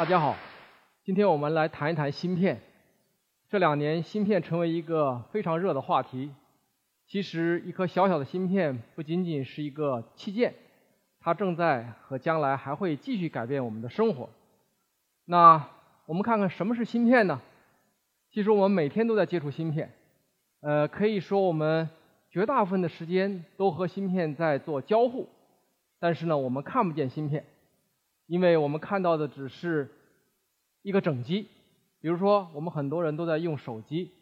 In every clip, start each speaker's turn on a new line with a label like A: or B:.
A: 大家好，今天我们来谈一谈芯片。这两年，芯片成为一个非常热的话题。其实，一颗小小的芯片不仅仅是一个器件，它正在和将来还会继续改变我们的生活。那我们看看什么是芯片呢？其实我们每天都在接触芯片，呃，可以说我们绝大部分的时间都和芯片在做交互。但是呢，我们看不见芯片，因为我们看到的只是一个整机。比如说，我们很多人都在用手机，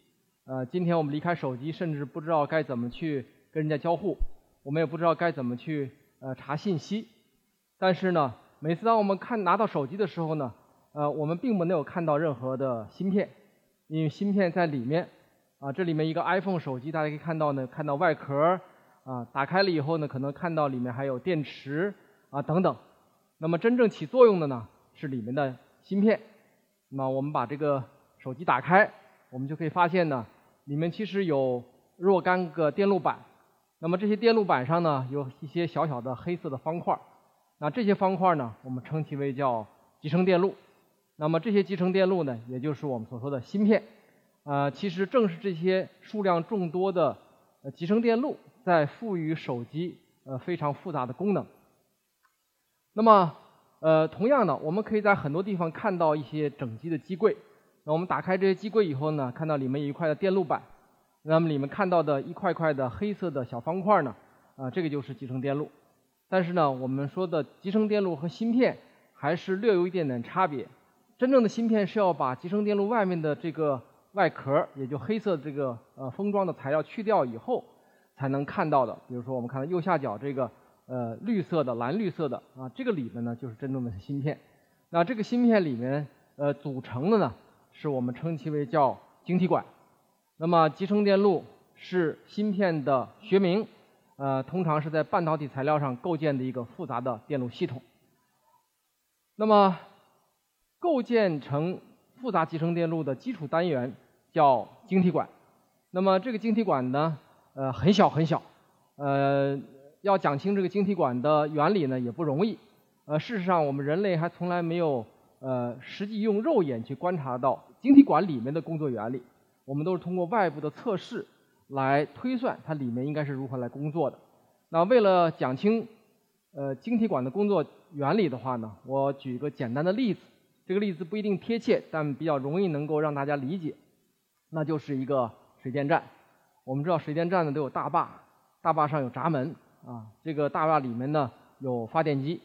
A: 呃，今天我们离开手机，甚至不知道该怎么去跟人家交互，我们也不知道该怎么去呃查信息。但是呢，每次当我们看拿到手机的时候呢，呃，我们并没有看到任何的芯片，因为芯片在里面。啊，这里面一个 iPhone 手机，大家可以看到呢，看到外壳。啊，打开了以后呢，可能看到里面还有电池啊等等。那么真正起作用的呢，是里面的芯片。那我们把这个手机打开，我们就可以发现呢，里面其实有若干个电路板。那么这些电路板上呢，有一些小小的黑色的方块。那这些方块呢，我们称其为叫集成电路。那么这些集成电路呢，也就是我们所说的芯片。啊，其实正是这些数量众多的集成电路。在赋予手机呃非常复杂的功能。那么呃同样的，我们可以在很多地方看到一些整机的机柜。那我们打开这些机柜以后呢，看到里面有一块的电路板。那么里面看到的一块块的黑色的小方块呢，啊这个就是集成电路。但是呢，我们说的集成电路和芯片还是略有一点点差别。真正的芯片是要把集成电路外面的这个外壳，也就黑色这个呃封装的材料去掉以后。才能看到的，比如说我们看到右下角这个呃绿色的蓝绿色的啊，这个里面呢就是真正的芯片。那这个芯片里面呃组成的呢，是我们称其为叫晶体管。那么集成电路是芯片的学名，呃通常是在半导体材料上构建的一个复杂的电路系统。那么构建成复杂集成电路的基础单元叫晶体管。那么这个晶体管呢？呃，很小很小，呃，要讲清这个晶体管的原理呢也不容易。呃，事实上我们人类还从来没有呃实际用肉眼去观察到晶体管里面的工作原理。我们都是通过外部的测试来推算它里面应该是如何来工作的。那为了讲清呃晶体管的工作原理的话呢，我举一个简单的例子。这个例子不一定贴切，但比较容易能够让大家理解。那就是一个水电站。我们知道水电站呢都有大坝，大坝上有闸门啊，这个大坝里面呢有发电机，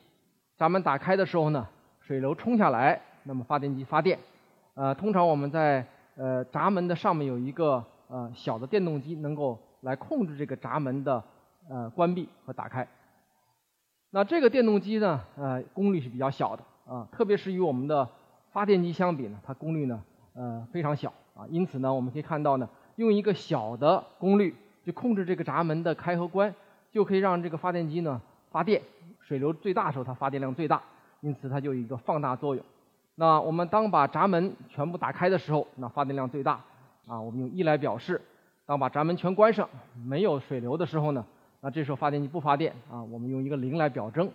A: 闸门打开的时候呢，水流冲下来，那么发电机发电。呃，通常我们在呃闸门的上面有一个呃小的电动机，能够来控制这个闸门的呃关闭和打开。那这个电动机呢，呃功率是比较小的啊，特别是与我们的发电机相比呢，它功率呢呃非常小啊，因此呢我们可以看到呢。用一个小的功率就控制这个闸门的开和关，就可以让这个发电机呢发电，水流最大的时候它发电量最大，因此它就有一个放大作用。那我们当把闸门全部打开的时候，那发电量最大，啊，我们用一来表示；当把闸门全关上，没有水流的时候呢，那这时候发电机不发电，啊，我们用一个零来表征。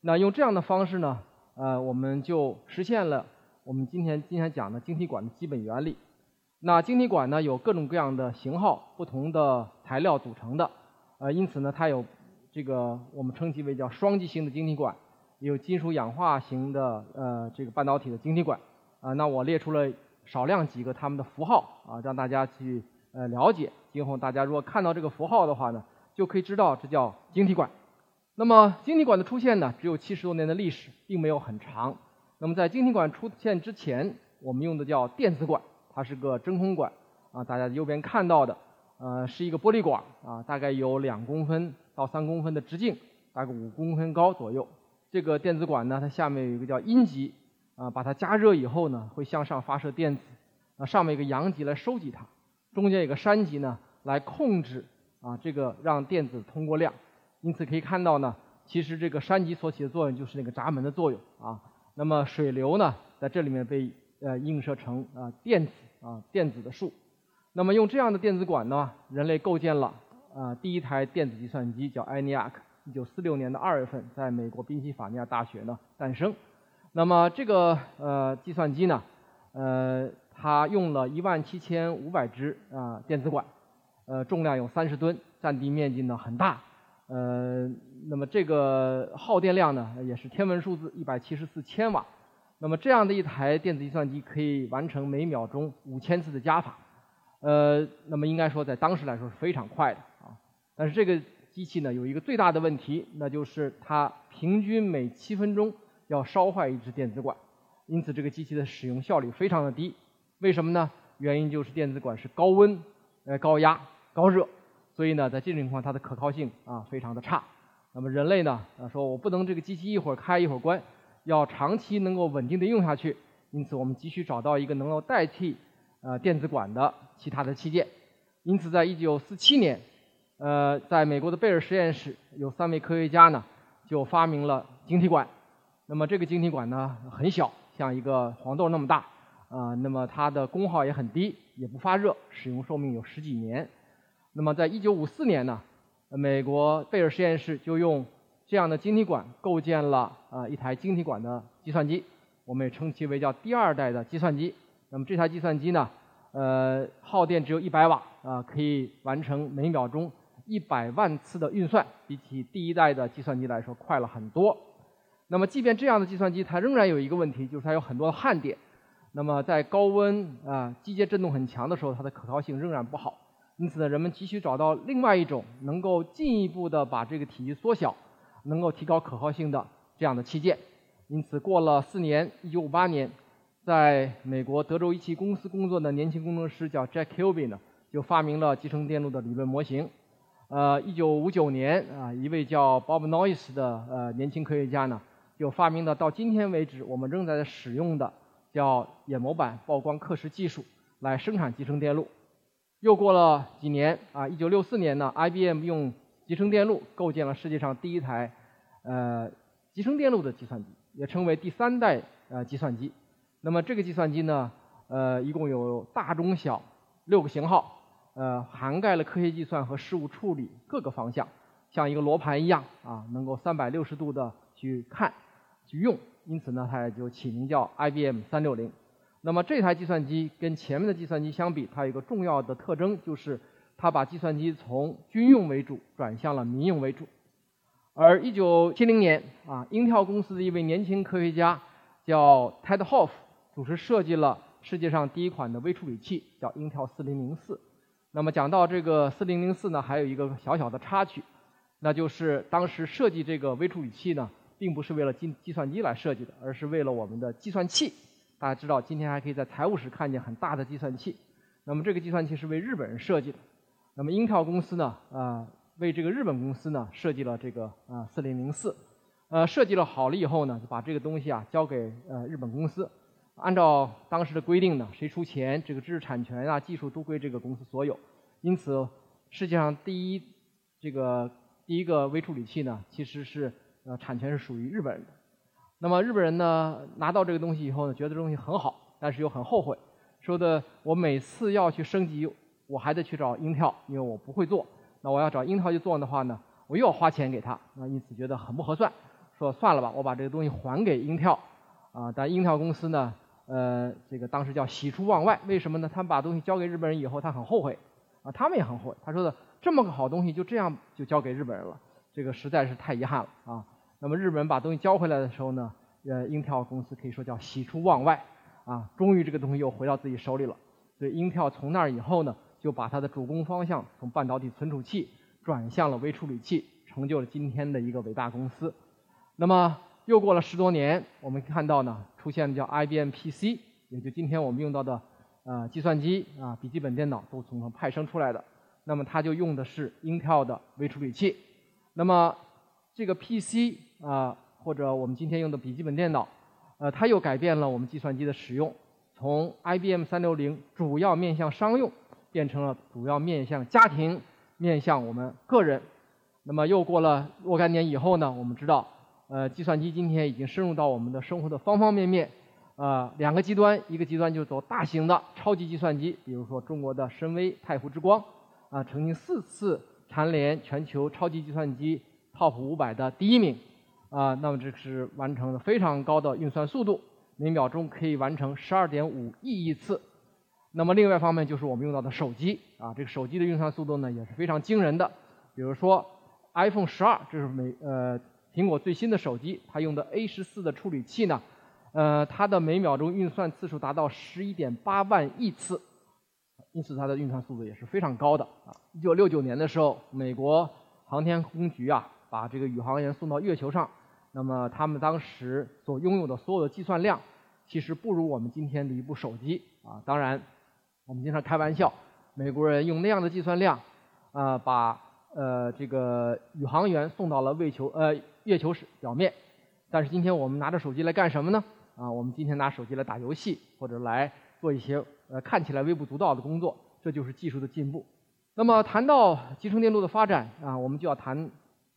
A: 那用这样的方式呢，呃，我们就实现了我们今天今天讲的晶体管的基本原理。那晶体管呢有各种各样的型号，不同的材料组成的，呃，因此呢它有这个我们称其为叫双极型的晶体管，也有金属氧化型的呃这个半导体的晶体管，啊，那我列出了少量几个它们的符号啊，让大家去呃了解，今后大家如果看到这个符号的话呢，就可以知道这叫晶体管。那么晶体管的出现呢，只有七十多年的历史，并没有很长。那么在晶体管出现之前，我们用的叫电子管。它是个真空管啊，大家右边看到的，呃，是一个玻璃管啊，大概有两公分到三公分的直径，大概五公分高左右。这个电子管呢，它下面有一个叫阴极啊，把它加热以后呢，会向上发射电子，啊，上面有个阳极来收集它，中间有个山极呢，来控制啊这个让电子通过量。因此可以看到呢，其实这个山极所起的作用就是那个闸门的作用啊。那么水流呢，在这里面被。呃，映射成啊电子啊电子的数，那么用这样的电子管呢，人类构建了啊第一台电子计算机，叫 ENIAC，一九四六年的二月份，在美国宾夕法尼亚大学呢诞生。那么这个呃计算机呢，呃，它用了一万七千五百只啊电子管，呃，重量有三十吨，占地面积呢很大，呃，那么这个耗电量呢也是天文数字一百七十四千瓦。那么这样的一台电子计算机可以完成每秒钟五千次的加法，呃，那么应该说在当时来说是非常快的啊。但是这个机器呢有一个最大的问题，那就是它平均每七分钟要烧坏一只电子管，因此这个机器的使用效率非常的低。为什么呢？原因就是电子管是高温、呃高压、高热，所以呢在这种情况它的可靠性啊非常的差。那么人类呢啊说我不能这个机器一会儿开一会儿关。要长期能够稳定的用下去，因此我们急需找到一个能够代替呃电子管的其他的器件。因此，在1947年，呃，在美国的贝尔实验室有三位科学家呢，就发明了晶体管。那么这个晶体管呢很小，像一个黄豆那么大，啊，那么它的功耗也很低，也不发热，使用寿命有十几年。那么在1954年呢，美国贝尔实验室就用这样的晶体管构建了啊一台晶体管的计算机，我们也称其为叫第二代的计算机。那么这台计算机呢，呃，耗电只有一百瓦啊，可以完成每秒钟一百万次的运算，比起第一代的计算机来说快了很多。那么即便这样的计算机，它仍然有一个问题，就是它有很多的焊点。那么在高温啊，机械振动很强的时候，它的可靠性仍然不好。因此呢，人们急需找到另外一种能够进一步的把这个体积缩小。能够提高可靠性的这样的器件，因此过了四年，一九五八年，在美国德州仪器公司工作的年轻工程师叫 Jack Kilby 呢，就发明了集成电路的理论模型。呃，一九五九年啊，一位叫 Bob Noyce 的呃年轻科学家呢，就发明了到今天为止我们仍在使用的叫眼模板曝光刻蚀技术来生产集成电路。又过了几年啊，一九六四年呢，IBM 用集成电路构建了世界上第一台，呃，集成电路的计算机，也称为第三代呃计算机。那么这个计算机呢，呃，一共有大、中、小六个型号，呃，涵盖了科学计算和事务处理各个方向，像一个罗盘一样啊，能够三百六十度的去看、去用。因此呢，它也就起名叫 IBM 三六零。那么这台计算机跟前面的计算机相比，它有一个重要的特征就是。它把计算机从军用为主转向了民用为主，而1970年啊，英特尔公司的一位年轻科学家叫 Ted Hoff 主持设计了世界上第一款的微处理器，叫英特尔4004。那么讲到这个4004呢，还有一个小小的插曲，那就是当时设计这个微处理器呢，并不是为了计计算机来设计的，而是为了我们的计算器。大家知道，今天还可以在财务室看见很大的计算器，那么这个计算器是为日本人设计的。那么英特尔公司呢，啊，为这个日本公司呢设计了这个啊四零零四，呃，设计了好了以后呢，就把这个东西啊交给呃日本公司，按照当时的规定呢，谁出钱，这个知识产权啊、技术都归这个公司所有。因此，世界上第一这个第一个微处理器呢，其实是呃产权是属于日本人的。那么日本人呢拿到这个东西以后呢，觉得这东西很好，但是又很后悔，说的我每次要去升级。我还得去找英特尔，因为我不会做。那我要找英特尔去做的话呢，我又要花钱给他，那因此觉得很不合算。说算了吧，我把这个东西还给英特尔。啊，但英特尔公司呢，呃，这个当时叫喜出望外。为什么呢？他们把东西交给日本人以后，他很后悔。啊，他们也很后悔。他说的这么个好东西就这样就交给日本人了，这个实在是太遗憾了啊。那么日本人把东西交回来的时候呢，呃，英特尔公司可以说叫喜出望外。啊，终于这个东西又回到自己手里了。所以英特尔从那儿以后呢。就把它的主攻方向从半导体存储器转向了微处理器，成就了今天的一个伟大公司。那么又过了十多年，我们看到呢，出现了叫 IBM PC，也就今天我们用到的呃计算机啊、笔记本电脑都从它派生出来的。那么它就用的是 Intel 的微处理器。那么这个 PC 啊，或者我们今天用的笔记本电脑，呃，它又改变了我们计算机的使用，从 IBM 三六零主要面向商用。变成了主要面向家庭、面向我们个人。那么又过了若干年以后呢？我们知道，呃，计算机今天已经深入到我们的生活的方方面面。呃，两个极端，一个极端就是走大型的超级计算机，比如说中国的深威、太湖之光，啊，曾经四次蝉联全球超级计算机 TOP 五百的第一名。啊，那么这是完成了非常高的运算速度，每秒钟可以完成十二点五亿亿次。那么另外一方面就是我们用到的手机啊，这个手机的运算速度呢也是非常惊人的。比如说 iPhone 十二，这是每呃苹果最新的手机，它用的 A 十四的处理器呢，呃，它的每秒钟运算次数达到十一点八万亿次，因此它的运算速度也是非常高的啊。一九六九年的时候，美国航天空局啊，把这个宇航员送到月球上，那么他们当时所拥有的所有的计算量，其实不如我们今天的一部手机啊。当然。我们经常开玩笑，美国人用那样的计算量，啊，把呃这个宇航员送到了月球呃月球表面。但是今天我们拿着手机来干什么呢？啊，我们今天拿手机来打游戏，或者来做一些呃看起来微不足道的工作。这就是技术的进步。那么谈到集成电路的发展啊，我们就要谈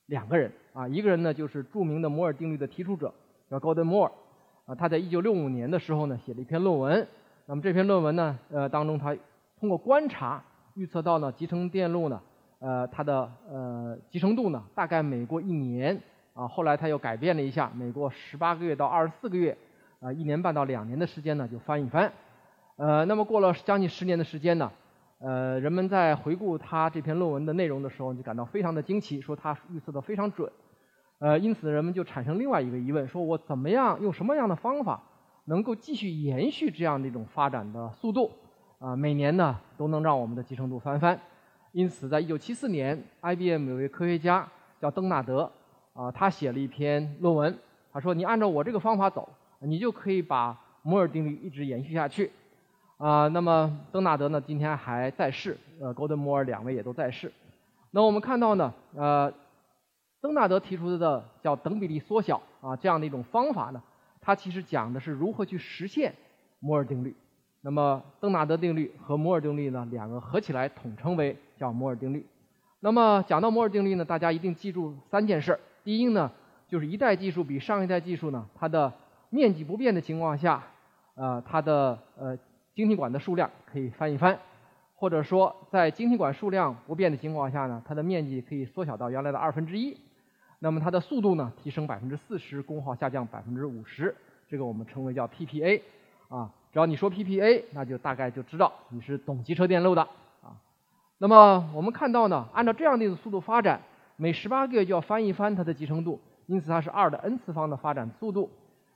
A: 两个人啊，一个人呢就是著名的摩尔定律的提出者，叫高登摩尔。啊，他在一九六五年的时候呢，写了一篇论文。那么这篇论文呢，呃，当中他通过观察预测到呢，集成电路呢，呃，它的呃集成度呢，大概每过一年啊，后来他又改变了一下，每过十八个月到二十四个月，啊，一年半到两年的时间呢，就翻一番。呃，那么过了将近十年的时间呢，呃，人们在回顾他这篇论文的内容的时候，就感到非常的惊奇，说他预测的非常准。呃，因此人们就产生另外一个疑问，说我怎么样用什么样的方法？能够继续延续这样的一种发展的速度，啊，每年呢都能让我们的集成度翻番。因此，在一九七四年，IBM 有位科学家叫邓纳德，啊，他写了一篇论文，他说：“你按照我这个方法走，你就可以把摩尔定律一直延续下去。”啊，那么登纳德呢，今天还在世，呃，高登摩尔两位也都在世。那我们看到呢，呃，登纳德提出的叫等比例缩小啊这样的一种方法呢。它其实讲的是如何去实现摩尔定律。那么邓纳德定律和摩尔定律呢，两个合起来统称为叫摩尔定律。那么讲到摩尔定律呢，大家一定记住三件事儿。第一呢，就是一代技术比上一代技术呢，它的面积不变的情况下，呃，它的呃晶体管的数量可以翻一番，或者说在晶体管数量不变的情况下呢，它的面积可以缩小到原来的二分之一。那么它的速度呢，提升百分之四十，功耗下降百分之五十，这个我们称为叫 PPA，啊，只要你说 PPA，那就大概就知道你是懂机车电路的，啊，那么我们看到呢，按照这样的一个速度发展，每十八个月就要翻一番它的集成度，因此它是二的 n 次方的发展速度，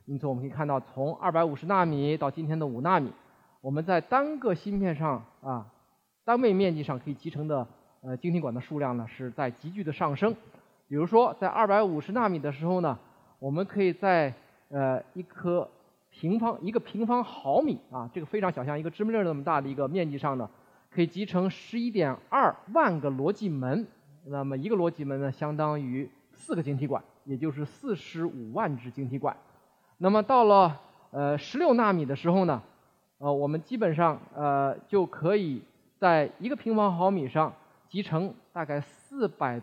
A: 因此我们可以看到，从二百五十纳米到今天的五纳米，我们在单个芯片上啊，单位面积上可以集成的呃晶体管的数量呢，是在急剧的上升。比如说，在二百五十纳米的时候呢，我们可以在呃一颗平方一个平方毫米啊，这个非常小，像一个芝麻粒那么大的一个面积上呢，可以集成十一点二万个逻辑门。那么一个逻辑门呢，相当于四个晶体管，也就是四十五万只晶体管。那么到了呃十六纳米的时候呢，呃我们基本上呃就可以在一个平方毫米上集成大概四百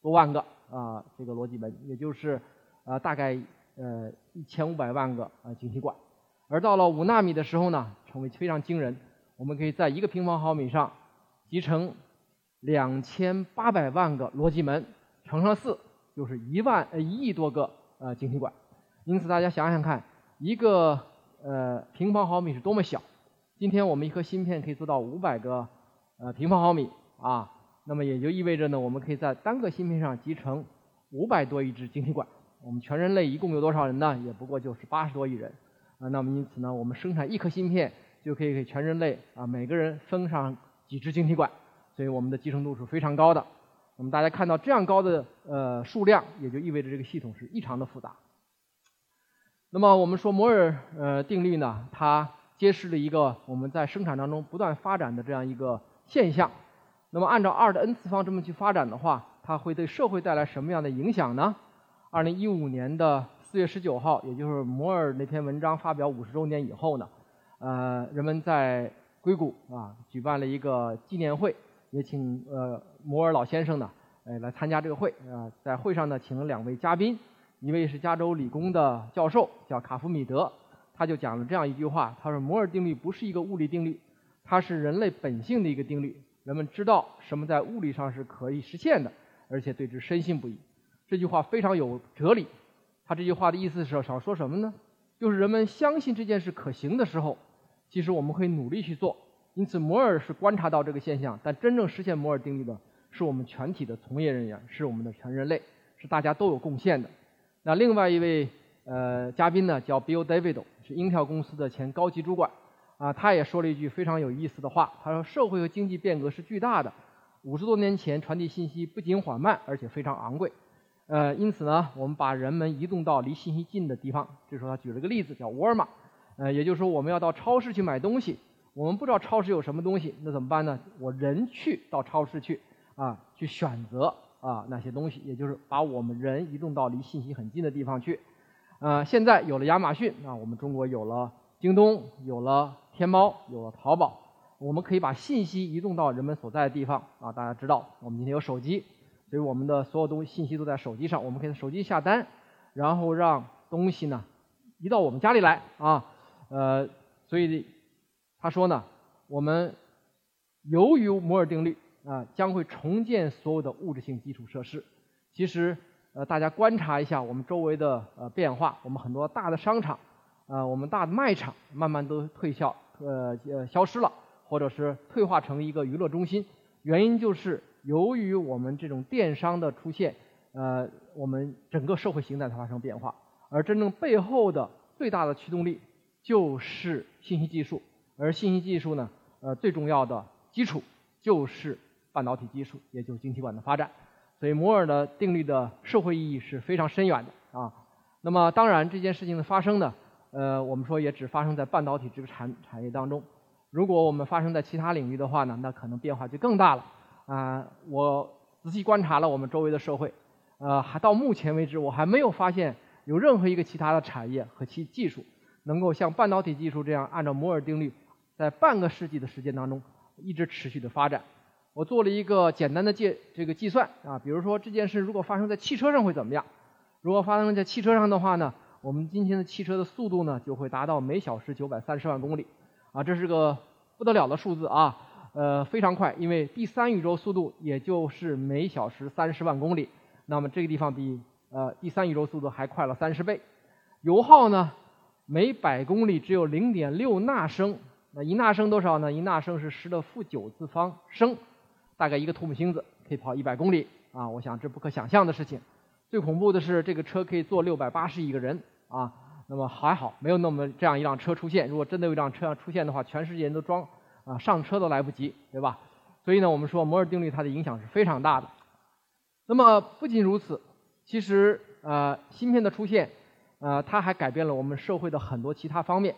A: 多万个。啊，这个逻辑门，也就是啊，大概呃一千五百万个啊晶体管，而到了五纳米的时候呢，成为非常惊人，我们可以在一个平方毫米上集成两千八百万个逻辑门，乘上四就是一万呃一亿多个呃晶体管。因此大家想想看，一个呃平方毫米是多么小。今天我们一颗芯片可以做到五百个呃平方毫米啊。那么也就意味着呢，我们可以在单个芯片上集成五百多亿只晶体管。我们全人类一共有多少人呢？也不过就是八十多亿人。啊，那么因此呢，我们生产一颗芯片就可以给全人类啊每个人分上几只晶体管。所以我们的集成度是非常高的。那么大家看到这样高的呃数量，也就意味着这个系统是异常的复杂。那么我们说摩尔呃定律呢，它揭示了一个我们在生产当中不断发展的这样一个现象。那么按照二的 n 次方这么去发展的话，它会对社会带来什么样的影响呢？二零一五年的四月十九号，也就是摩尔那篇文章发表五十周年以后呢，呃，人们在硅谷啊举办了一个纪念会，也请呃摩尔老先生呢，呃来参加这个会啊，在会上呢请了两位嘉宾，一位是加州理工的教授叫卡夫米德，他就讲了这样一句话，他说摩尔定律不是一个物理定律，它是人类本性的一个定律。人们知道什么在物理上是可以实现的，而且对之深信不疑。这句话非常有哲理，他这句话的意思是想说什么呢？就是人们相信这件事可行的时候，其实我们可以努力去做。因此，摩尔是观察到这个现象，但真正实现摩尔定律的是我们全体的从业人员，是我们的全人类，是大家都有贡献的。那另外一位呃嘉宾呢，叫 Bill David，是英特尔公司的前高级主管，啊，他也说了一句非常有意思的话，他说：“社会和经济变革是巨大的，五十多年前传递信息不仅缓慢，而且非常昂贵。”呃，因此呢，我们把人们移动到离信息近的地方。这时候他举了个例子，叫沃尔玛，呃，也就是说我们要到超市去买东西。我们不知道超市有什么东西，那怎么办呢？我人去到超市去，啊，去选择啊那些东西，也就是把我们人移动到离信息很近的地方去。呃，现在有了亚马逊，啊，我们中国有了京东，有了天猫，有了淘宝，我们可以把信息移动到人们所在的地方。啊，大家知道，我们今天有手机，所以我们的所有东西信息都在手机上，我们可以手机下单，然后让东西呢移到我们家里来。啊，呃，所以。他说呢，我们由于摩尔定律啊，将会重建所有的物质性基础设施。其实，呃，大家观察一下我们周围的呃变化，我们很多大的商场，呃，我们大的卖场慢慢都退销，呃呃消失了，或者是退化成一个娱乐中心。原因就是由于我们这种电商的出现，呃，我们整个社会形态在发生变化，而真正背后的最大的驱动力就是信息技术。而信息技术呢，呃，最重要的基础就是半导体技术，也就是晶体管的发展。所以摩尔的定律的社会意义是非常深远的啊。那么当然这件事情的发生呢，呃，我们说也只发生在半导体这个产产业当中。如果我们发生在其他领域的话呢，那可能变化就更大了啊。我仔细观察了我们周围的社会，呃，还到目前为止我还没有发现有任何一个其他的产业和其技术能够像半导体技术这样按照摩尔定律。在半个世纪的时间当中，一直持续的发展。我做了一个简单的计这个计算啊，比如说这件事如果发生在汽车上会怎么样？如果发生在汽车上的话呢，我们今天的汽车的速度呢就会达到每小时九百三十万公里，啊，这是个不得了的数字啊，呃，非常快，因为第三宇宙速度也就是每小时三十万公里，那么这个地方比呃第三宇宙速度还快了三十倍。油耗呢，每百公里只有零点六纳升。那一纳升多少呢？一纳升是十的负九次方升，大概一个土木星子可以跑一百公里啊！我想这不可想象的事情。最恐怖的是这个车可以坐六百八十亿个人啊！那么还好没有那么这样一辆车出现。如果真的有一辆车要出现的话，全世界人都装啊上车都来不及，对吧？所以呢，我们说摩尔定律它的影响是非常大的。那么不仅如此，其实呃芯片的出现呃它还改变了我们社会的很多其他方面。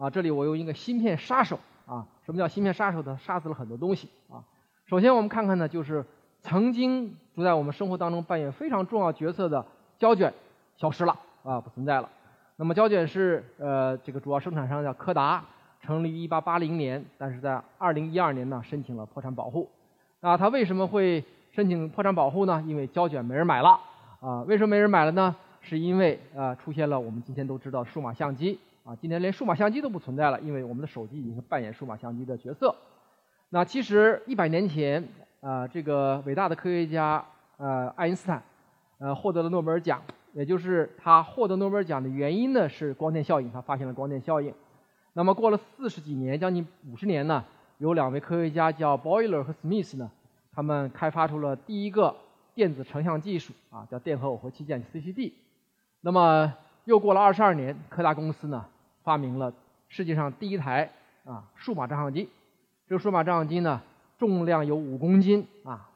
A: 啊，这里我用一个芯片杀手啊，什么叫芯片杀手呢？杀死了很多东西啊。首先我们看看呢，就是曾经主在我们生活当中扮演非常重要角色的胶卷消失了啊，不存在了。那么胶卷是呃这个主要生产商叫柯达，成立于1880年，但是在2012年呢申请了破产保护。啊它为什么会申请破产保护呢？因为胶卷没人买了啊。为什么没人买了呢？是因为啊出现了我们今天都知道数码相机。啊，今天连数码相机都不存在了，因为我们的手机已经扮演数码相机的角色。那其实一百年前，啊，这个伟大的科学家，呃，爱因斯坦，呃，获得了诺贝尔奖。也就是他获得诺贝尔奖的原因呢，是光电效应，他发现了光电效应。那么过了四十几年，将近五十年呢，有两位科学家叫 Boyler 和 Smith 呢，他们开发出了第一个电子成像技术，啊，叫电荷耦合器件 CCD。那么又过了二十二年，柯达公司呢发明了世界上第一台啊数码照相机。这个数码照相机呢重量有五公斤啊，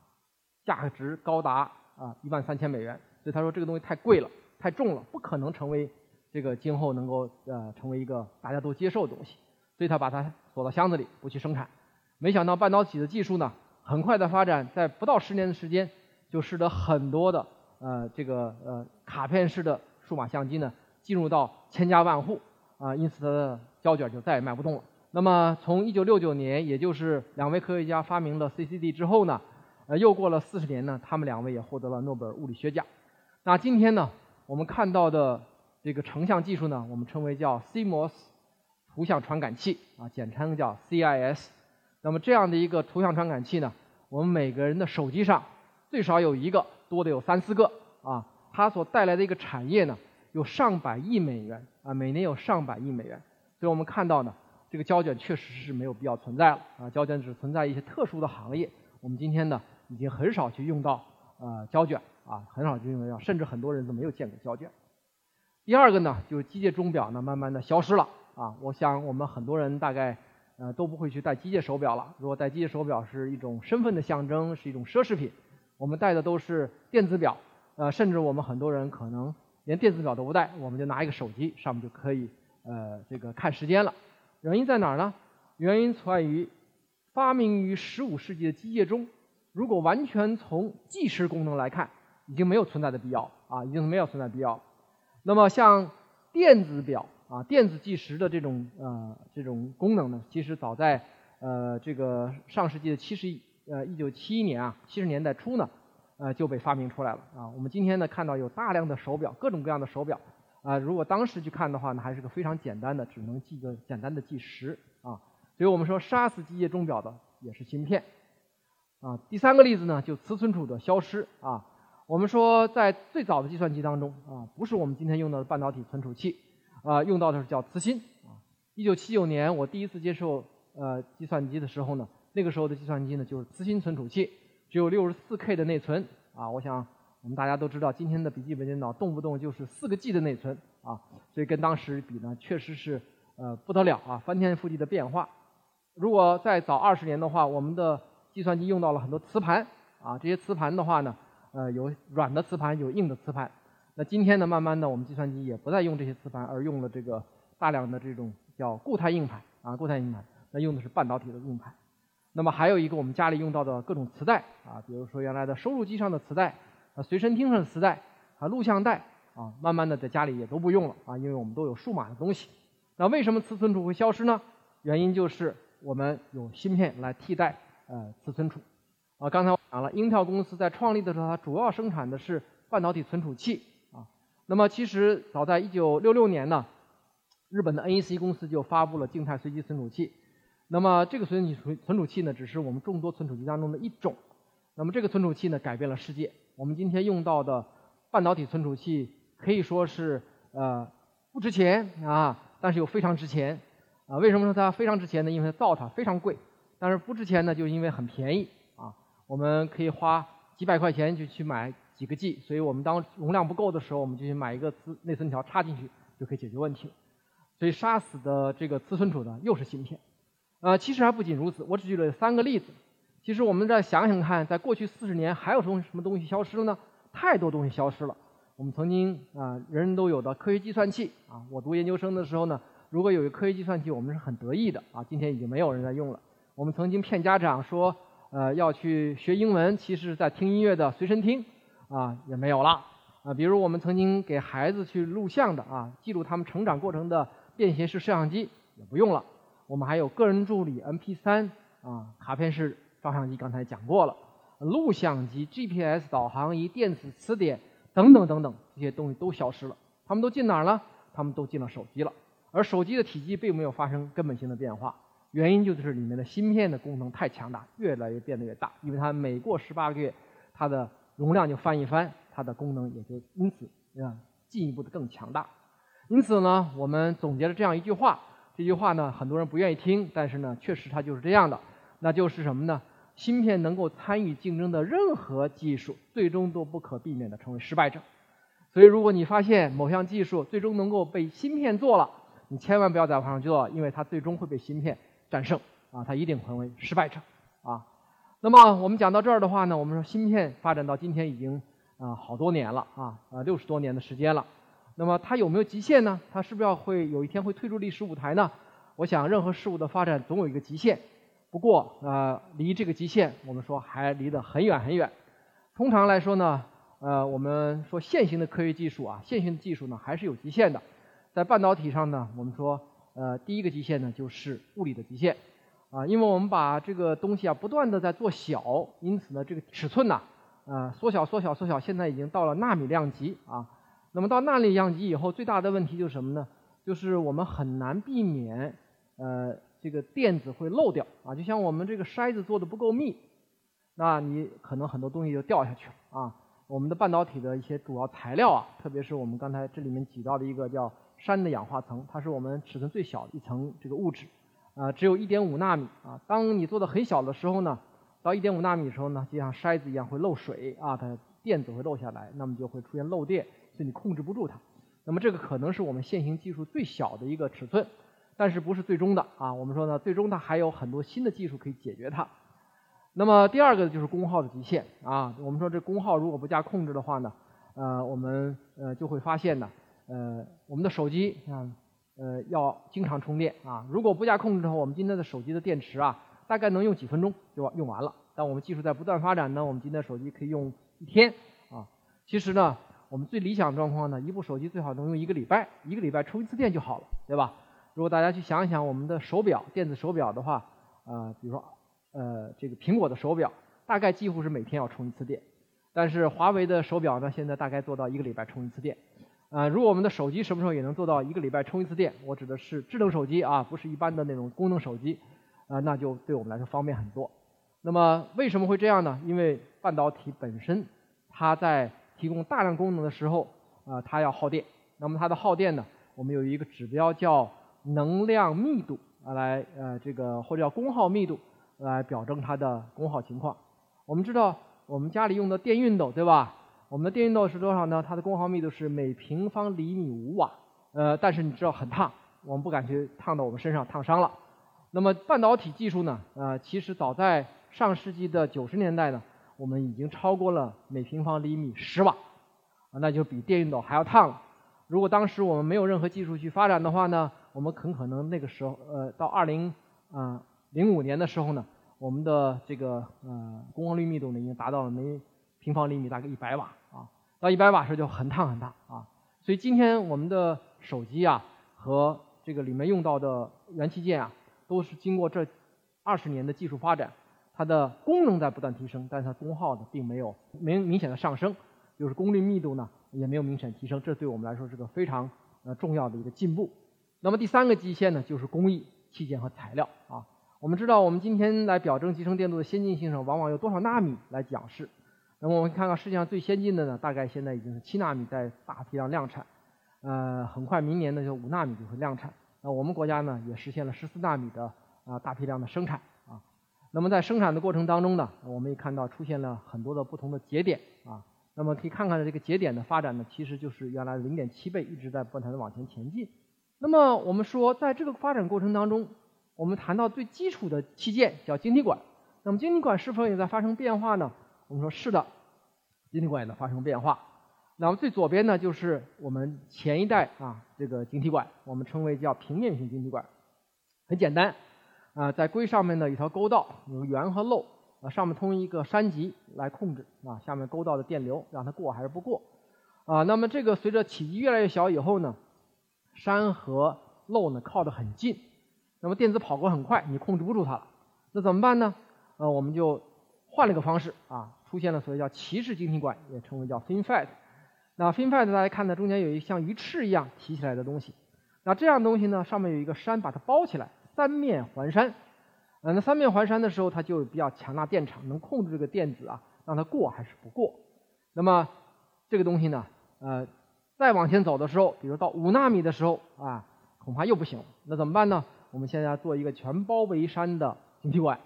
A: 价值高达啊一万三千美元。所以他说这个东西太贵了，太重了，不可能成为这个今后能够呃成为一个大家都接受的东西。所以他把它锁到箱子里不去生产。没想到半导体的技术呢很快的发展，在不到十年的时间就使得很多的呃这个呃卡片式的数码相机呢。进入到千家万户啊，因此它的胶卷就再也卖不动了。那么从1969年，也就是两位科学家发明了 CCD 之后呢，呃，又过了四十年呢，他们两位也获得了诺贝尔物理学奖。那今天呢，我们看到的这个成像技术呢，我们称为叫 CMOS 图像传感器啊，简称叫 CIS。那么这样的一个图像传感器呢，我们每个人的手机上最少有一个，多的有三四个啊。它所带来的一个产业呢。有上百亿美元啊，每年有上百亿美元。所以我们看到呢，这个胶卷确实是没有必要存在了啊，胶卷只存在一些特殊的行业。我们今天呢，已经很少去用到呃胶卷啊，很少去用到，甚至很多人都没有见过胶卷。第二个呢，就是机械钟表呢，慢慢的消失了啊。我想我们很多人大概呃都不会去戴机械手表了。如果戴机械手表是一种身份的象征，是一种奢侈品。我们戴的都是电子表，呃，甚至我们很多人可能连电子表都不带，我们就拿一个手机，上面就可以呃这个看时间了。原因在哪儿呢？原因存在于发明于十五世纪的机械钟，如果完全从计时功能来看，已经没有存在的必要啊，已经没有存在必要。那么像电子表啊，电子计时的这种呃这种功能呢，其实早在呃这个上世纪的七十呃一九七一年啊，七十年代初呢，呃就被发明出来了啊。我们今天呢看到有大量的手表，各种各样的手表啊，如果当时去看的话呢，还是个非常简单的，只能记个简单的计时啊。所以我们说杀死机械钟表的也是芯片啊。第三个例子呢，就磁存储的消失啊。我们说，在最早的计算机当中啊，不是我们今天用到的半导体存储器，啊，用到的是叫磁芯啊。一九七九年，我第一次接受呃计算机的时候呢，那个时候的计算机呢就是磁芯存储器，只有六十四 K 的内存啊。我想我们大家都知道，今天的笔记本电脑动不动就是四个 G 的内存啊，所以跟当时比呢，确实是呃不得了啊，翻天覆地的变化。如果再早二十年的话，我们的计算机用到了很多磁盘啊，这些磁盘的话呢。呃，有软的磁盘，有硬的磁盘。那今天呢，慢慢的，我们计算机也不再用这些磁盘，而用了这个大量的这种叫固态硬盘啊，固态硬盘。那用的是半导体的硬盘。那么还有一个我们家里用到的各种磁带啊，比如说原来的收录机上的磁带啊，随身听上的磁带啊，录像带啊，慢慢的在家里也都不用了啊，因为我们都有数码的东西。那为什么磁存储会消失呢？原因就是我们有芯片来替代呃磁存储。啊，刚才我讲了，英特尔公司在创立的时候，它主要生产的是半导体存储器啊。那么其实早在1966年呢，日本的 NEC 公司就发布了静态随机存储器。那么这个存储存存储器呢，只是我们众多存储器当中的一种。那么这个存储器呢，改变了世界。我们今天用到的半导体存储器可以说是呃不值钱啊，但是又非常值钱啊。为什么说它非常值钱呢？因为它造它非常贵。但是不值钱呢，就因为很便宜啊。我们可以花几百块钱就去买几个 G，所以我们当容量不够的时候，我们就去买一个磁内存条插进去就可以解决问题。所以杀死的这个磁存储呢，又是芯片。呃，其实还不仅如此，我只举了三个例子。其实我们再想想看，在过去四十年还有什么什么东西消失了呢？太多东西消失了。我们曾经啊，人人都有的科学计算器啊，我读研究生的时候呢，如果有一个科学计算器，我们是很得意的啊。今天已经没有人在用了。我们曾经骗家长说。呃，要去学英文，其实在听音乐的随身听，啊，也没有了。啊，比如我们曾经给孩子去录像的啊，记录他们成长过程的便携式摄像机也不用了。我们还有个人助理、MP3 啊，卡片式照相机，刚才讲过了。录像机、GPS 导航仪、电子词典等等等等，这些东西都消失了。他们都进哪儿了？他们都进了手机了。而手机的体积并没有发生根本性的变化。原因就是里面的芯片的功能太强大，越来越变得越大，因为它每过十八个月，它的容量就翻一番，它的功能也就因此啊进一步的更强大。因此呢，我们总结了这样一句话，这句话呢很多人不愿意听，但是呢确实它就是这样的，那就是什么呢？芯片能够参与竞争的任何技术，最终都不可避免的成为失败者。所以如果你发现某项技术最终能够被芯片做了，你千万不要再往上去做，因为它最终会被芯片。战胜啊，它一定成为失败者啊。那么我们讲到这儿的话呢，我们说芯片发展到今天已经啊好多年了啊，呃六十多年的时间了。那么它有没有极限呢？它是不是要会有一天会退出历史舞台呢？我想任何事物的发展总有一个极限，不过呃离这个极限我们说还离得很远很远。通常来说呢，呃我们说现行的科学技术啊，现行的技术呢还是有极限的。在半导体上呢，我们说。呃，第一个极限呢，就是物理的极限，啊，因为我们把这个东西啊不断的在做小，因此呢，这个尺寸呢，呃，缩小、缩小、缩小，现在已经到了纳米量级啊。那么到纳米样机以后，最大的问题就是什么呢？就是我们很难避免，呃，这个电子会漏掉啊。就像我们这个筛子做的不够密，那你可能很多东西就掉下去了啊。我们的半导体的一些主要材料啊，特别是我们刚才这里面举到的一个叫山的氧化层，它是我们尺寸最小的一层这个物质，啊，只有一点五纳米啊。当你做的很小的时候呢，到一点五纳米的时候呢，就像筛子一样会漏水啊，它电子会漏下来，那么就会出现漏电，所以你控制不住它。那么这个可能是我们现行技术最小的一个尺寸，但是不是最终的啊？我们说呢，最终它还有很多新的技术可以解决它。那么第二个就是功耗的极限啊，我们说这功耗如果不加控制的话呢，呃，我们呃就会发现呢，呃，我们的手机啊，呃，要经常充电啊，如果不加控制的话，我们今天的手机的电池啊，大概能用几分钟就用完了。但我们技术在不断发展呢，我们今天手机可以用一天啊。其实呢，我们最理想状况呢，一部手机最好能用一个礼拜，一个礼拜充一次电就好了，对吧？如果大家去想一想，我们的手表，电子手表的话，啊，比如说。呃，这个苹果的手表大概几乎是每天要充一次电，但是华为的手表呢，现在大概做到一个礼拜充一次电。啊，如果我们的手机什么时候也能做到一个礼拜充一次电，我指的是智能手机啊，不是一般的那种功能手机，啊，那就对我们来说方便很多。那么为什么会这样呢？因为半导体本身它在提供大量功能的时候，啊，它要耗电。那么它的耗电呢，我们有一个指标叫能量密度啊，来呃这个或者叫功耗密度。来表征它的功耗情况。我们知道，我们家里用的电熨斗，对吧？我们的电熨斗是多少呢？它的功耗密度是每平方厘米五瓦。呃，但是你知道很烫，我们不敢去烫到我们身上，烫伤了。那么半导体技术呢？呃，其实早在上世纪的九十年代呢，我们已经超过了每平方厘米十瓦，啊那就比电熨斗还要烫了。如果当时我们没有任何技术去发展的话呢，我们很可能那个时候，呃，到二零啊。零五年的时候呢，我们的这个呃功耗率密度呢已经达到了每平方厘米大概一百瓦啊，到一百瓦时就很烫很烫啊。所以今天我们的手机啊和这个里面用到的元器件啊，都是经过这二十年的技术发展，它的功能在不断提升，但是它功耗呢并没有明明显的上升，就是功率密度呢也没有明显提升，这对我们来说是个非常呃重要的一个进步。那么第三个极限呢就是工艺器件和材料啊。我们知道，我们今天来表征集成电路的先进性上，往往有多少纳米来讲示。那么我们看看世界上最先进的呢，大概现在已经是七纳米在大批量量产，呃，很快明年呢就五纳米就会量产。那我们国家呢也实现了十四纳米的啊大批量的生产。那么在生产的过程当中呢，我们也看到出现了很多的不同的节点啊。那么可以看看这个节点的发展呢，其实就是原来零点七倍一直在不断的往前前进。那么我们说，在这个发展过程当中，我们谈到最基础的器件叫晶体管，那么晶体管是否也在发生变化呢？我们说是的，晶体管也在发生变化。那么最左边呢，就是我们前一代啊这个晶体管，我们称为叫平面型晶体管，很简单啊，在硅上面呢一条沟道，有圆和漏啊，上面通一个栅极来控制啊下面沟道的电流，让它过还是不过啊。那么这个随着体积越来越小以后呢，栅和漏呢靠得很近。那么电子跑过很快，你控制不住它了，那怎么办呢？呃，我们就换了个方式啊，出现了所谓叫骑式晶体管，也称为叫 FinFET。那 FinFET 大家看呢，中间有一像鱼翅一样提起来的东西。那这样东西呢，上面有一个山把它包起来，三面环山。呃，那三面环山的时候，它就比较强大电场，能控制这个电子啊，让它过还是不过。那么这个东西呢，呃，再往前走的时候，比如到五纳米的时候啊，恐怕又不行。那怎么办呢？我们现在要做一个全包围山的晶体管，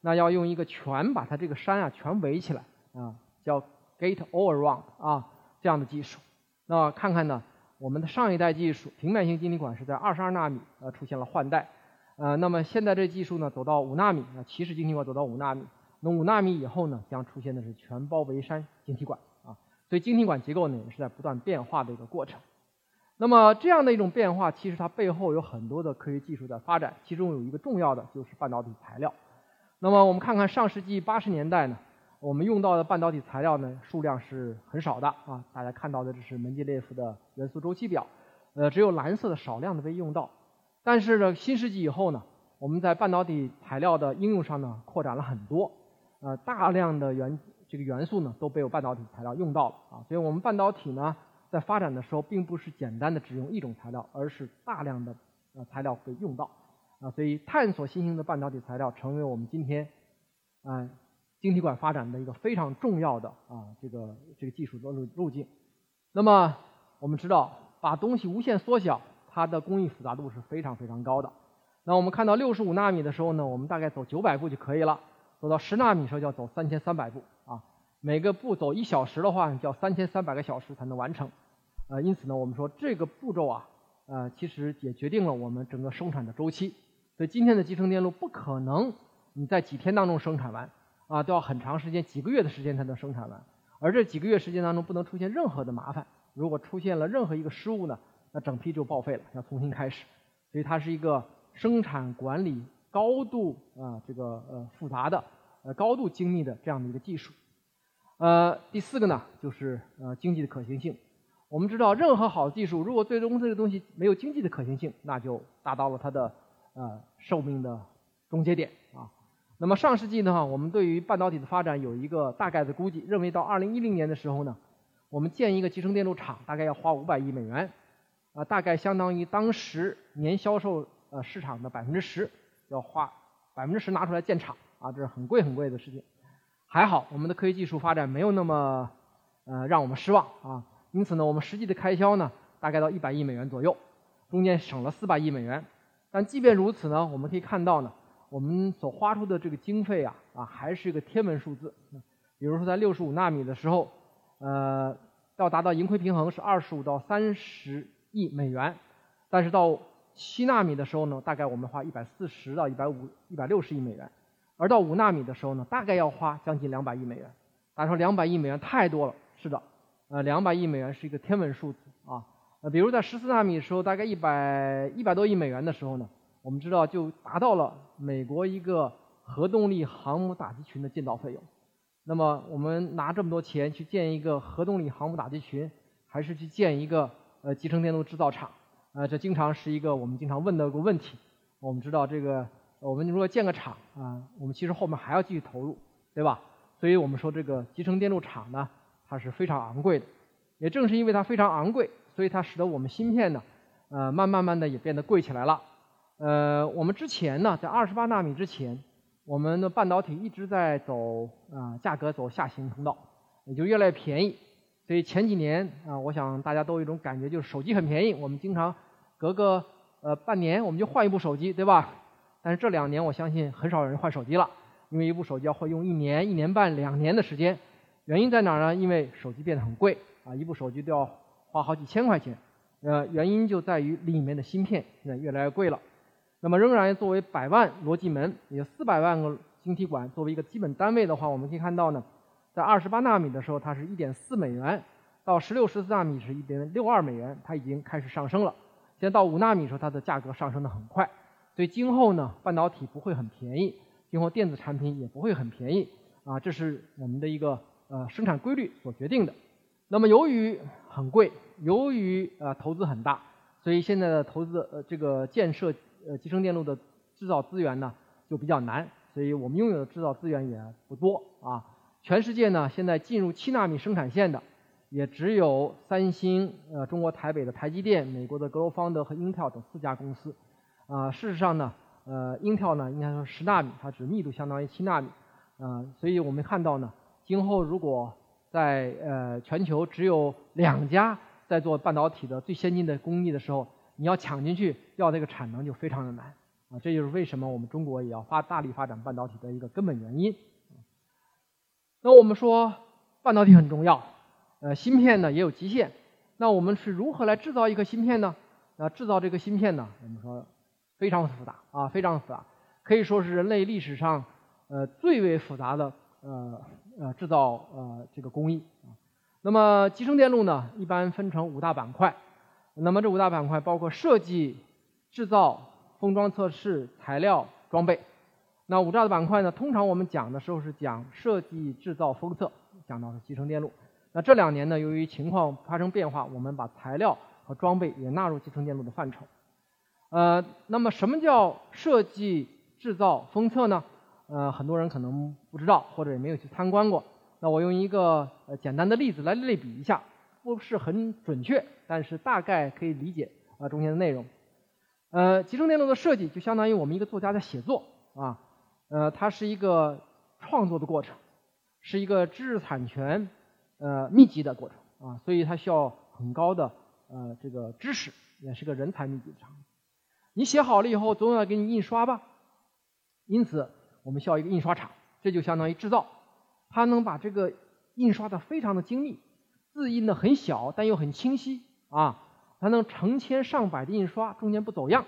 A: 那要用一个全把它这个山啊全围起来啊，叫 Gate All Around 啊这样的技术。那看看呢，我们的上一代技术平面型晶体管是在二十二纳米呃出现了换代，呃，那么现在这技术呢走到五纳米啊，骑士晶体管走到五纳米，那五纳米以后呢将出现的是全包围栅晶体管啊，所以晶体管结构呢也是在不断变化的一个过程。那么这样的一种变化，其实它背后有很多的科学技术在发展，其中有一个重要的就是半导体材料。那么我们看看上世纪八十年代呢，我们用到的半导体材料呢数量是很少的啊，大家看到的这是门捷列夫的元素周期表，呃，只有蓝色的少量的被用到。但是呢，新世纪以后呢，我们在半导体材料的应用上呢扩展了很多，呃，大量的元这个元素呢都被有半导体材料用到了啊，所以我们半导体呢。在发展的时候，并不是简单的只用一种材料，而是大量的呃材料被用到啊，所以探索新型的半导体材料，成为我们今天啊晶体管发展的一个非常重要的啊这个这个技术的路路径。那么我们知道，把东西无限缩小，它的工艺复杂度是非常非常高的。那我们看到六十五纳米的时候呢，我们大概走九百步就可以了；走到十纳米时候就要走三千三百步啊。每个步走一小时的话，就要三千三百个小时才能完成。呃，因此呢，我们说这个步骤啊，呃，其实也决定了我们整个生产的周期。所以今天的集成电路不可能你在几天当中生产完啊，都要很长时间，几个月的时间才能生产完。而这几个月时间当中不能出现任何的麻烦，如果出现了任何一个失误呢，那整批就报废了，要重新开始。所以它是一个生产管理高度啊这个呃复杂的呃高度精密的这样的一个技术。呃，第四个呢就是呃经济的可行性。我们知道，任何好的技术，如果最终这个东西没有经济的可行性，那就达到了它的呃寿命的终结点啊。那么上世纪的话，我们对于半导体的发展有一个大概的估计，认为到二零一零年的时候呢，我们建一个集成电路厂大概要花五百亿美元，啊，大概相当于当时年销售呃市场的百分之十，要花百分之十拿出来建厂啊，这是很贵很贵的事情。还好，我们的科学技术发展没有那么呃让我们失望啊。因此呢，我们实际的开销呢，大概到一百亿美元左右，中间省了四百亿美元。但即便如此呢，我们可以看到呢，我们所花出的这个经费啊，啊，还是一个天文数字。比如说在六十五纳米的时候，呃，要达到盈亏平衡是二十五到三十亿美元，但是到七纳米的时候呢，大概我们花一百四十到一百五、一百六十亿美元，而到五纳米的时候呢，大概要花将近两百亿美元。大家说两百亿美元太多了，是的。呃，两百亿美元是一个天文数字啊。呃，比如在十四纳米的时候，大概一百一百多亿美元的时候呢，我们知道就达到了美国一个核动力航母打击群的建造费用。那么我们拿这么多钱去建一个核动力航母打击群，还是去建一个呃集成电路制造厂？呃，这经常是一个我们经常问的一个问题。我们知道这个，我们如果建个厂啊，我们其实后面还要继续投入，对吧？所以我们说这个集成电路厂呢。它是非常昂贵的，也正是因为它非常昂贵，所以它使得我们芯片呢，呃，慢慢慢的也变得贵起来了。呃，我们之前呢，在二十八纳米之前，我们的半导体一直在走啊，价格走下行通道，也就越来越便宜。所以前几年啊，我想大家都有一种感觉，就是手机很便宜，我们经常隔个呃半年我们就换一部手机，对吧？但是这两年我相信很少有人换手机了，因为一部手机要会用一年、一年半、两年的时间。原因在哪儿呢？因为手机变得很贵啊，一部手机都要花好几千块钱。呃，原因就在于里面的芯片现在越来越贵了。那么，仍然作为百万逻辑门，也四百万个晶体管作为一个基本单位的话，我们可以看到呢，在二十八纳米的时候，它是一点四美元；到十六、十四纳米是一点六二美元，它已经开始上升了。现在到五纳米的时候，它的价格上升的很快。所以今后呢，半导体不会很便宜，今后电子产品也不会很便宜啊，这是我们的一个。呃，生产规律所决定的。那么，由于很贵，由于呃投资很大，所以现在的投资呃这个建设呃集成电路的制造资源呢就比较难，所以我们拥有的制造资源也不多啊。全世界呢现在进入七纳米生产线的也只有三星、呃中国台北的台积电、美国的格罗方德和英特尔等四家公司。啊，事实上呢，呃英特尔呢应该说十纳米，它只密度相当于七纳米。啊，所以我们看到呢。今后如果在呃全球只有两家在做半导体的最先进的工艺的时候，你要抢进去要这个产能就非常的难啊！这就是为什么我们中国也要发大力发展半导体的一个根本原因。那我们说半导体很重要，呃，芯片呢也有极限。那我们是如何来制造一个芯片呢？那制造这个芯片呢？我们说非常复杂啊，非常复杂，可以说是人类历史上呃最为复杂的呃。呃，制造呃这个工艺啊，那么集成电路呢，一般分成五大板块。那么这五大板块包括设计、制造、封装、测试、材料、装备。那五大的板块呢，通常我们讲的时候是讲设计、制造、封测，讲到的集成电路。那这两年呢，由于情况发生变化，我们把材料和装备也纳入集成电路的范畴。呃，那么什么叫设计、制造、封测呢？呃，很多人可能不知道，或者也没有去参观过。那我用一个呃简单的例子来类比一下，不是很准确，但是大概可以理解啊中间的内容。呃，集成电路的设计就相当于我们一个作家在写作啊，呃，它是一个创作的过程是一个知识产权呃密集的过程啊，所以它需要很高的呃这个知识，也是个人才密集的场。你写好了以后，总要给你印刷吧，因此我们需要一个印刷厂，这就相当于制造，它能把这个印刷的非常的精密，字印的很小但又很清晰啊，它能成千上百的印刷，中间不走样，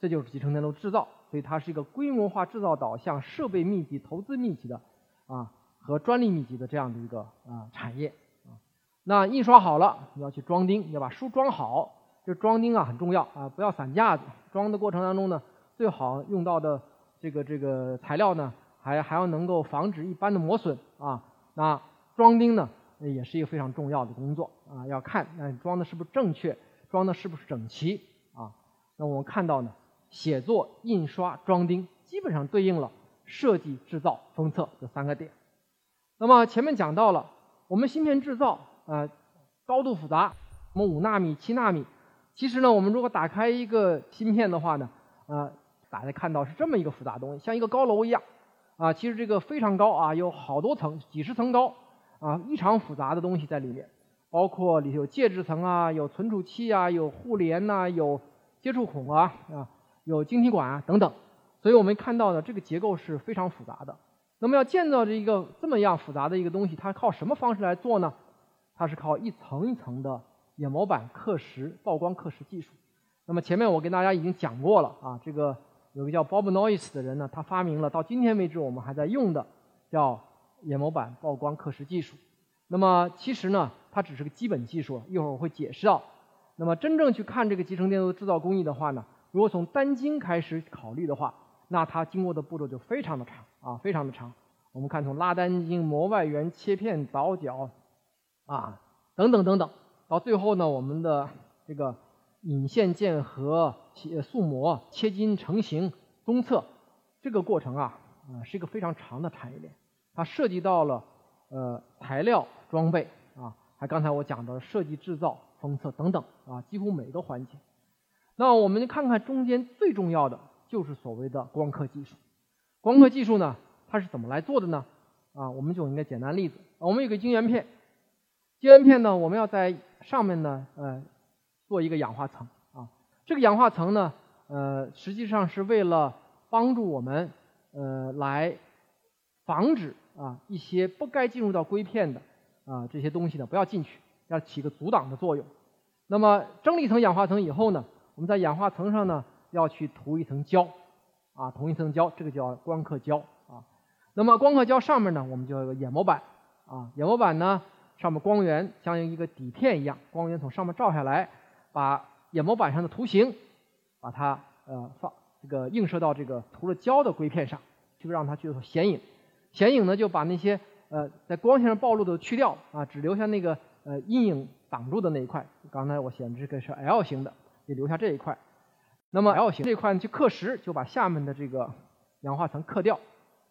A: 这就是集成电路制造，所以它是一个规模化制造导向、设备密集、投资密集的啊和专利密集的这样的一个啊产业啊。那印刷好了，你要去装订，要把书装好。这装订啊很重要啊，不要散架子。装的过程当中呢，最好用到的这个这个材料呢，还还要能够防止一般的磨损啊。那装订呢，也是一个非常重要的工作啊，要看那装的是不是正确，装的是不是整齐啊。那我们看到呢，写作、印刷、装订基本上对应了设计、制造、封测这三个点。那么前面讲到了，我们芯片制造啊高度复杂，我们五纳米、七纳米。其实呢，我们如果打开一个芯片的话呢，啊，大家看到是这么一个复杂东西，像一个高楼一样，啊，其实这个非常高啊，有好多层，几十层高，啊，异常复杂的东西在里面，包括里头有介质层啊，有存储器啊，有互联呐，有接触孔啊，啊，有晶体管啊等等，所以我们看到的这个结构是非常复杂的。那么要建造这一个这么样复杂的一个东西，它靠什么方式来做呢？它是靠一层一层的。眼模板刻蚀、曝光刻蚀技术。那么前面我跟大家已经讲过了啊，这个有个叫 Bob Noyce 的人呢，他发明了到今天为止我们还在用的叫眼模板曝光刻蚀技术。那么其实呢，它只是个基本技术，一会儿我会解释到。那么真正去看这个集成电路制造工艺的话呢，如果从单晶开始考虑的话，那它经过的步骤就非常的长啊，非常的长。我们看从拉单晶、磨外圆、切片、倒角啊等等等等。到最后呢，我们的这个引线键合、塑模、切金成型、封测这个过程啊，啊是一个非常长的产业链，它涉及到了呃材料、装备啊，还刚才我讲的设计、制造、封测等等啊，几乎每个环节。那我们看看中间最重要的就是所谓的光刻技术。光刻技术呢，它是怎么来做的呢？啊，我们就应该简单例子，我们有个晶圆片，晶圆片呢，我们要在上面呢，呃，做一个氧化层啊。这个氧化层呢，呃，实际上是为了帮助我们，呃，来防止啊一些不该进入到硅片的啊这些东西呢不要进去，要起个阻挡的作用。那么蒸了一层氧化层以后呢，我们在氧化层上呢要去涂一层胶啊，涂一层胶，这个叫光刻胶啊。那么光刻胶上面呢，我们就有个眼模板啊，眼模板呢。上面光源像一个底片一样，光源从上面照下来，把眼模板上的图形，把它呃放这个映射到这个涂了胶的硅片上，就让它去做显影。显影呢就把那些呃在光线上暴露的去掉啊，只留下那个呃阴影挡住的那一块。刚才我显示这个是 L 型的，就留下这一块。那么 L 型这块去刻蚀，就把下面的这个氧化层刻掉，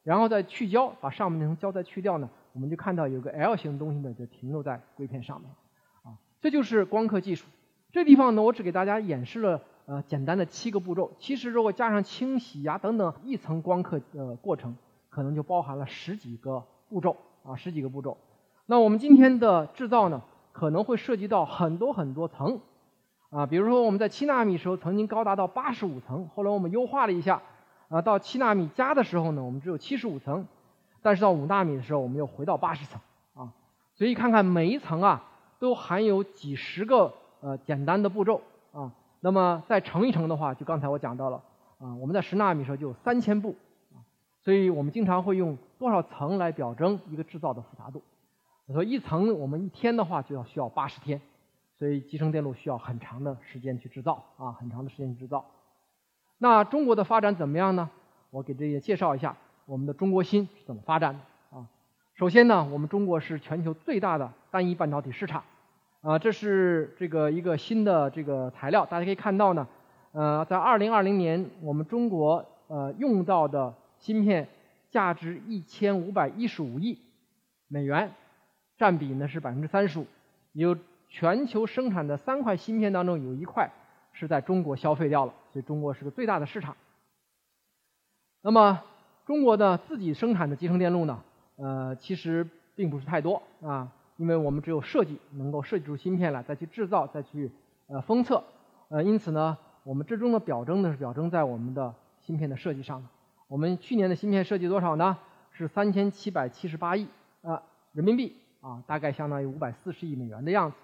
A: 然后再去胶，把上面那层胶再去掉呢。我们就看到有个 L 型的东西呢，就停留在硅片上面，啊，这就是光刻技术。这地方呢，我只给大家演示了呃简单的七个步骤。其实如果加上清洗呀等等一层光刻呃过程，可能就包含了十几个步骤啊，十几个步骤。那我们今天的制造呢，可能会涉及到很多很多层啊，比如说我们在七纳米时候曾经高达到八十五层，后来我们优化了一下啊，到七纳米加的时候呢，我们只有七十五层。但是到五纳米的时候，我们又回到八十层啊，所以看看每一层啊，都含有几十个呃简单的步骤啊。那么再乘一乘的话，就刚才我讲到了啊，我们在十纳米时候就有三千步，所以我们经常会用多少层来表征一个制造的复杂度。所以一层我们一天的话就要需要八十天，所以集成电路需要很长的时间去制造啊，很长的时间去制造。那中国的发展怎么样呢？我给这些介绍一下。我们的中国芯是怎么发展的啊？首先呢，我们中国是全球最大的单一半导体市场啊。这是这个一个新的这个材料，大家可以看到呢，呃，在二零二零年，我们中国呃用到的芯片价值一千五百一十五亿美元，占比呢是百分之三十五。有全球生产的三块芯片当中，有一块是在中国消费掉了，所以中国是个最大的市场。那么中国的自己生产的集成电路呢，呃，其实并不是太多啊，因为我们只有设计能够设计出芯片来，再去制造，再去呃封测，呃，因此呢，我们最终的表征呢是表征在我们的芯片的设计上。我们去年的芯片设计多少呢？是三千七百七十八亿啊人民币啊，大概相当于五百四十亿美元的样子。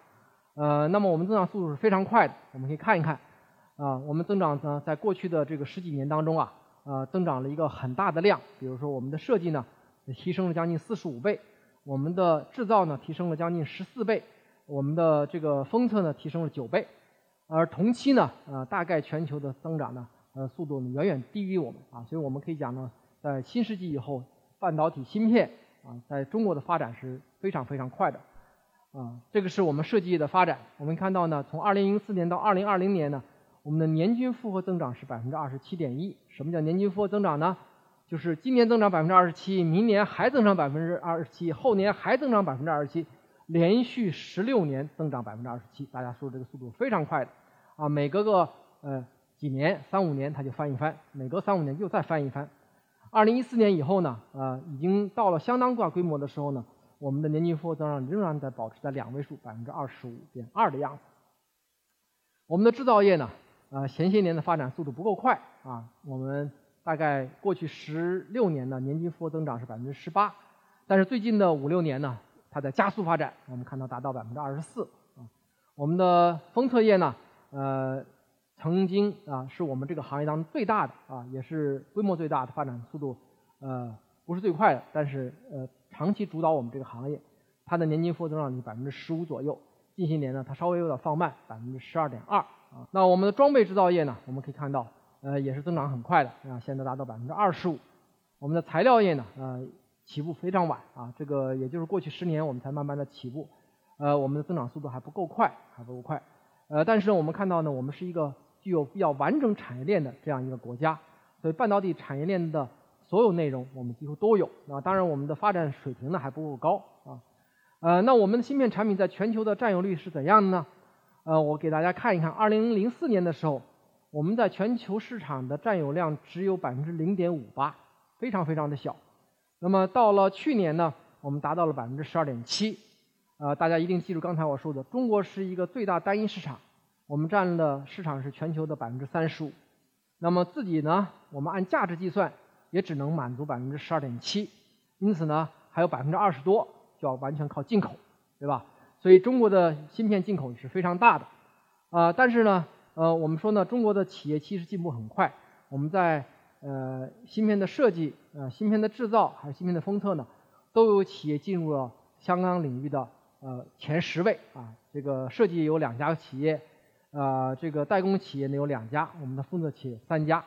A: 呃，那么我们增长速度是非常快的，我们可以看一看啊，我们增长呢，在过去的这个十几年当中啊，呃，增长了一个很大的量。比如说我们的设计呢，提升了将近四十五倍，我们的制造呢提升了将近十四倍，我们的这个封测呢提升了九倍，而同期呢，呃，大概全球的增长呢，呃，速度呢远远低于我们啊，所以我们可以讲呢，在新世纪以后，半导体芯片啊，在中国的发展是非常非常快的。啊，这个是我们设计业的发展。我们看到呢，从2004年到2020年呢，我们的年均复合增长是百分之二十七点一。什么叫年均复合增长呢？就是今年增长百分之二十七，明年还增长百分之二十七，后年还增长百分之二十七，连续十六年增长百分之二十七。大家说这个速度非常快的啊，每隔个呃几年三五年它就翻一番，每隔三五年又再翻一番。2014年以后呢，呃，已经到了相当大规模的时候呢。我们的年均复合增长仍然在保持在两位数，百分之二十五点二的样子。我们的制造业呢，呃，前些年的发展速度不够快啊，我们大概过去十六年呢，年均复合增长是百分之十八，但是最近的五六年呢，它在加速发展，我们看到达到百分之二十四啊。我们的封测业呢，呃，曾经啊是我们这个行业当中最大的啊，也是规模最大的发展速度，呃，不是最快的，但是呃。长期主导我们这个行业，它的年均复合增长是百分之十五左右。近些年呢，它稍微有点放慢，百分之十二点二啊。那我们的装备制造业呢，我们可以看到，呃，也是增长很快的啊，现在达到百分之二十五。我们的材料业呢，呃，起步非常晚啊，这个也就是过去十年我们才慢慢的起步，呃，我们的增长速度还不够快，还不够快。呃，但是呢我们看到呢，我们是一个具有比较完整产业链的这样一个国家，所以半导体产业链的。所有内容我们几乎都有啊，当然我们的发展水平呢还不够高啊，呃，那我们的芯片产品在全球的占有率是怎样的呢？呃，我给大家看一看，二零零四年的时候，我们在全球市场的占有量只有百分之零点五八，非常非常的小。那么到了去年呢，我们达到了百分之十二点七，呃，大家一定记住刚才我说的，中国是一个最大单一市场，我们占的市场是全球的百分之三十五。那么自己呢，我们按价值计算。也只能满足百分之十二点七，因此呢，还有百分之二十多就要完全靠进口，对吧？所以中国的芯片进口是非常大的，啊，但是呢，呃，我们说呢，中国的企业其实进步很快，我们在呃芯片的设计、呃芯片的制造还有芯片的封测呢，都有企业进入了相关领域的呃前十位啊。这个设计有两家企业，啊，这个代工企业呢有两家，我们的封测企业三家。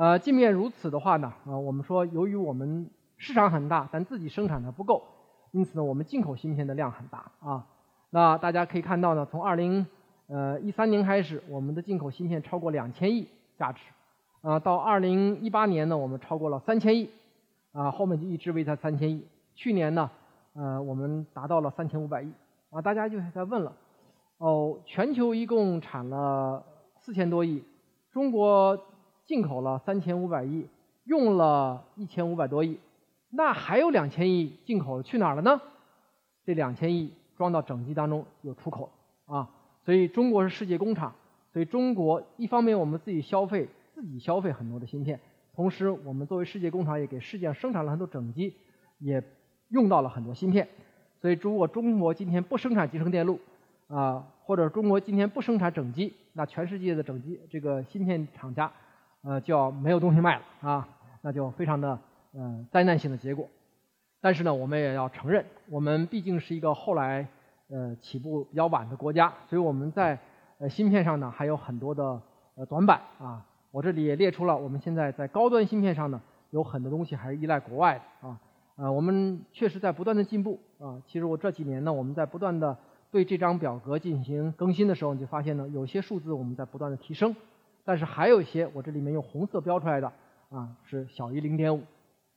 A: 呃，即便如此的话呢，啊，我们说由于我们市场很大，但自己生产的不够，因此呢，我们进口芯片的量很大啊。那大家可以看到呢，从二零呃一三年开始，我们的进口芯片超过两千亿价值，啊，到二零一八年呢，我们超过了三千亿，啊，后面就一直维持在三千亿。去年呢，呃，我们达到了三千五百亿，啊，大家就在问了，哦，全球一共产了四千多亿，中国。进口了三千五百亿，用了一千五百多亿，那还有两千亿进口去哪儿了呢？这两千亿装到整机当中又出口啊，所以中国是世界工厂，所以中国一方面我们自己消费自己消费很多的芯片，同时我们作为世界工厂也给世界生产了很多整机，也用到了很多芯片，所以如果中国今天不生产集成电路啊，或者中国今天不生产整机，那全世界的整机这个芯片厂家。呃，就要没有东西卖了啊，那就非常的呃灾难性的结果。但是呢，我们也要承认，我们毕竟是一个后来呃起步比较晚的国家，所以我们在呃芯片上呢还有很多的呃短板啊。我这里也列出了，我们现在在高端芯片上呢有很多东西还是依赖国外的啊。呃，我们确实在不断的进步啊。其实我这几年呢，我们在不断的对这张表格进行更新的时候，你就发现呢，有些数字我们在不断的提升。但是还有一些，我这里面用红色标出来的啊，是小于零点五，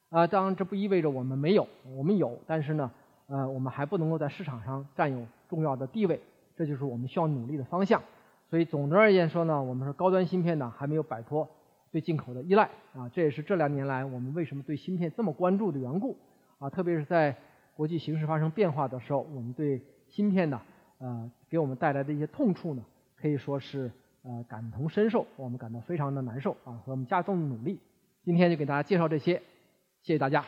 A: 啊，当然这不意味着我们没有，我们有，但是呢，呃，我们还不能够在市场上占有重要的地位，这就是我们需要努力的方向。所以总的而言说呢，我们说高端芯片呢还没有摆脱对进口的依赖啊，这也是这两年来我们为什么对芯片这么关注的缘故啊，特别是在国际形势发生变化的时候，我们对芯片呢，呃，给我们带来的一些痛处呢，可以说是呃感同身受，我们感到非常的难受啊，和我们加重努力。今天就给大家介绍这些，谢谢大家。